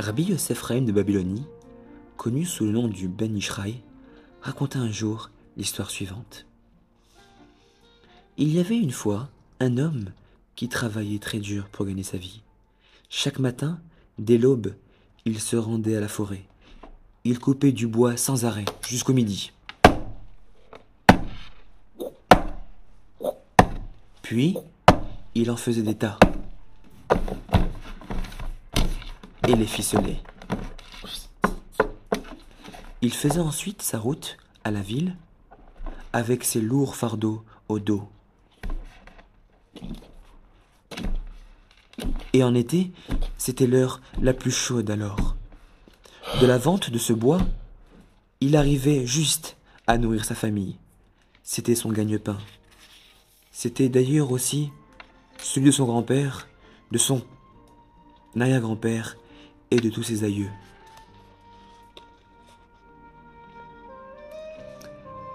Rabbi Yosef Raïm de Babylonie, connu sous le nom du Ben Ishraï, raconta un jour l'histoire suivante. Il y avait une fois un homme qui travaillait très dur pour gagner sa vie. Chaque matin, dès l'aube, il se rendait à la forêt. Il coupait du bois sans arrêt jusqu'au midi. Puis, il en faisait des tas et Il faisait ensuite sa route à la ville avec ses lourds fardeaux au dos. Et en été, c'était l'heure la plus chaude alors. De la vente de ce bois, il arrivait juste à nourrir sa famille. C'était son gagne-pain. C'était d'ailleurs aussi celui de son grand-père, de son arrière-grand-père et de tous ses aïeux.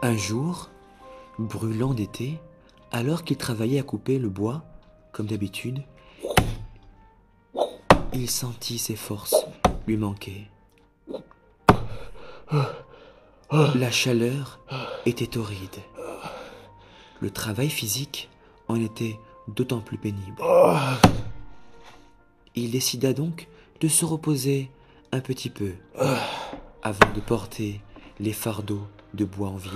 Un jour, brûlant d'été, alors qu'il travaillait à couper le bois, comme d'habitude, il sentit ses forces lui manquer. La chaleur était torride. Le travail physique en était d'autant plus pénible. Il décida donc de se reposer un petit peu avant de porter les fardeaux de bois en ville.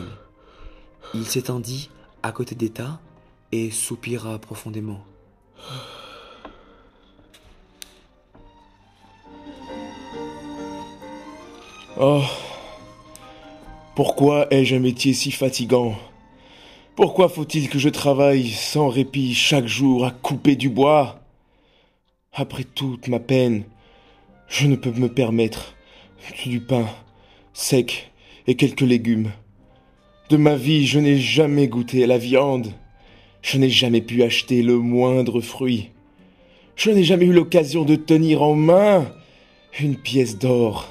Il s'étendit à côté des et soupira profondément. Oh, pourquoi ai-je un métier si fatigant? Pourquoi faut-il que je travaille sans répit chaque jour à couper du bois? Après toute ma peine, je ne peux me permettre que du pain sec et quelques légumes. De ma vie, je n'ai jamais goûté à la viande. Je n'ai jamais pu acheter le moindre fruit. Je n'ai jamais eu l'occasion de tenir en main une pièce d'or.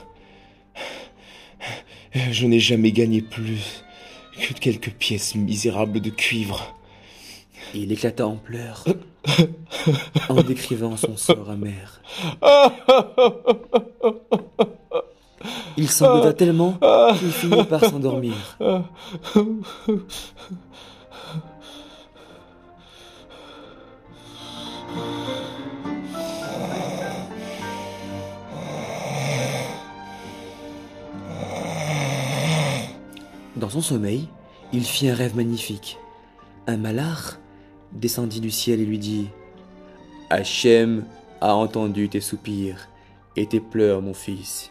Je n'ai jamais gagné plus que quelques pièces misérables de cuivre. Il éclata en pleurs en décrivant son sort amer. Il sanglota tellement qu'il finit par s'endormir. Dans son sommeil, il fit un rêve magnifique. Un malard descendit du ciel et lui dit Hachem a entendu tes soupirs et tes pleurs, mon fils.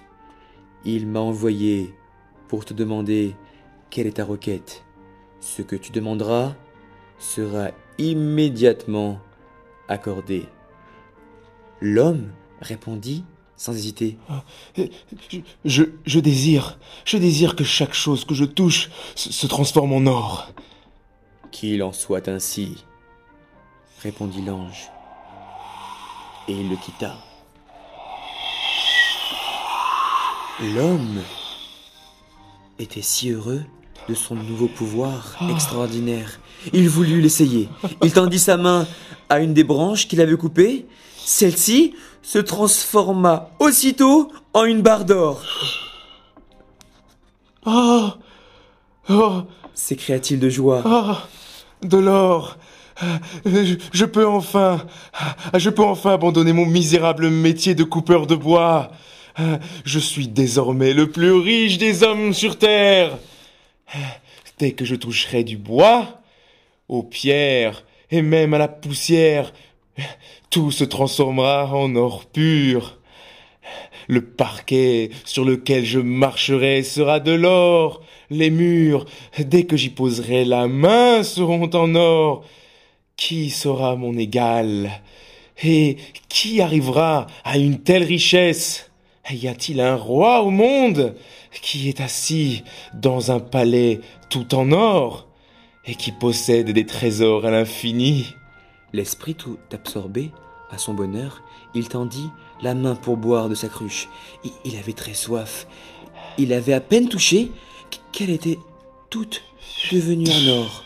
Il m'a envoyé pour te demander quelle est ta requête. Ce que tu demanderas sera immédiatement accordé. L'homme répondit sans hésiter. Je, je, désire, je désire que chaque chose que je touche se, se transforme en or. Qu'il en soit ainsi, répondit l'ange. Et il le quitta. L'homme était si heureux de son nouveau pouvoir extraordinaire. Il voulut l'essayer. Il tendit sa main à une des branches qu'il avait coupées. Celle-ci se transforma aussitôt en une barre d'or. Oh, oh, s'écria-t-il de joie. Oh, de l'or. Je, peux enfin, je peux enfin abandonner mon misérable métier de coupeur de bois. Je suis désormais le plus riche des hommes sur terre. Dès que je toucherai du bois, aux pierres et même à la poussière, tout se transformera en or pur. Le parquet sur lequel je marcherai sera de l'or. Les murs, dès que j'y poserai la main, seront en or. Qui sera mon égal? Et qui arrivera à une telle richesse? Y a-t-il un roi au monde qui est assis dans un palais tout en or et qui possède des trésors à l'infini? L'esprit tout absorbé à son bonheur, il tendit la main pour boire de sa cruche. Il avait très soif. Il avait à peine touché qu'elle était toute devenue en or.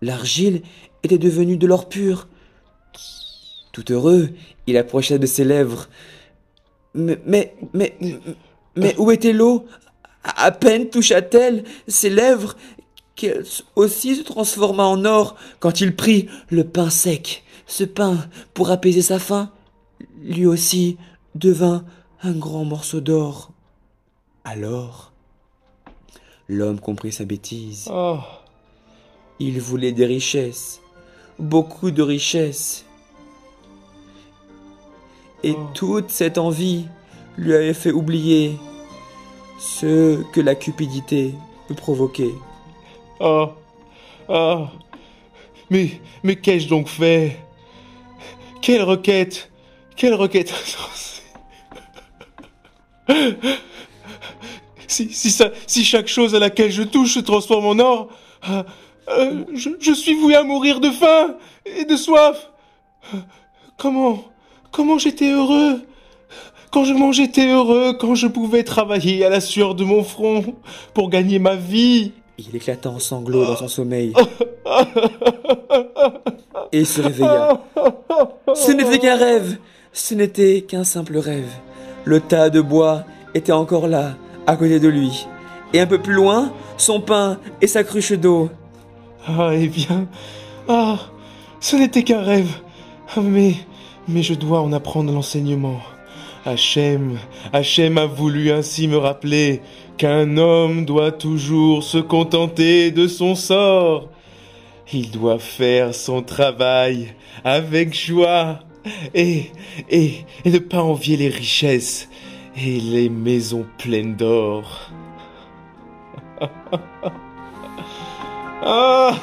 L'argile était devenue de l'or pur. Tout heureux, il approcha de ses lèvres Mais, mais, mais, mais où était l'eau? À peine toucha-t-elle ses lèvres qu'elle aussi se transforma en or quand il prit le pain sec. Ce pain, pour apaiser sa faim, lui aussi devint un grand morceau d'or. Alors, l'homme comprit sa bêtise. Oh. Il voulait des richesses, beaucoup de richesses. Et Oh. toute cette envie lui avait fait oublier ce que la cupidité peut provoquer. Oh, oh, mais, mais qu'ai-je donc fait? Quelle requête Quelle requête si, si, ça, si chaque chose à laquelle je touche se transforme en or, euh, je, suis voué à mourir de faim et de soif. Comment Comment j'étais heureux? Quand je mangeais, j'étais heureux, quand je pouvais travailler à la sueur de mon front pour gagner ma vie. Il éclata en sanglots dans son sommeil. Et se réveilla. Ce n'était qu'un rêve. Ce n'était qu'un simple rêve. Le tas de bois était encore là, à côté de lui. Et un peu plus loin, son pain et sa cruche d'eau. Ah, eh bien, ah, ce n'était qu'un rêve. Mais, mais je dois en apprendre l'enseignement. Hachem, Hachem a voulu ainsi me rappeler qu'un homme doit toujours se contenter de son sort. Il doit faire son travail avec joie et, et, et ne pas envier les richesses et les maisons pleines d'or. Uh,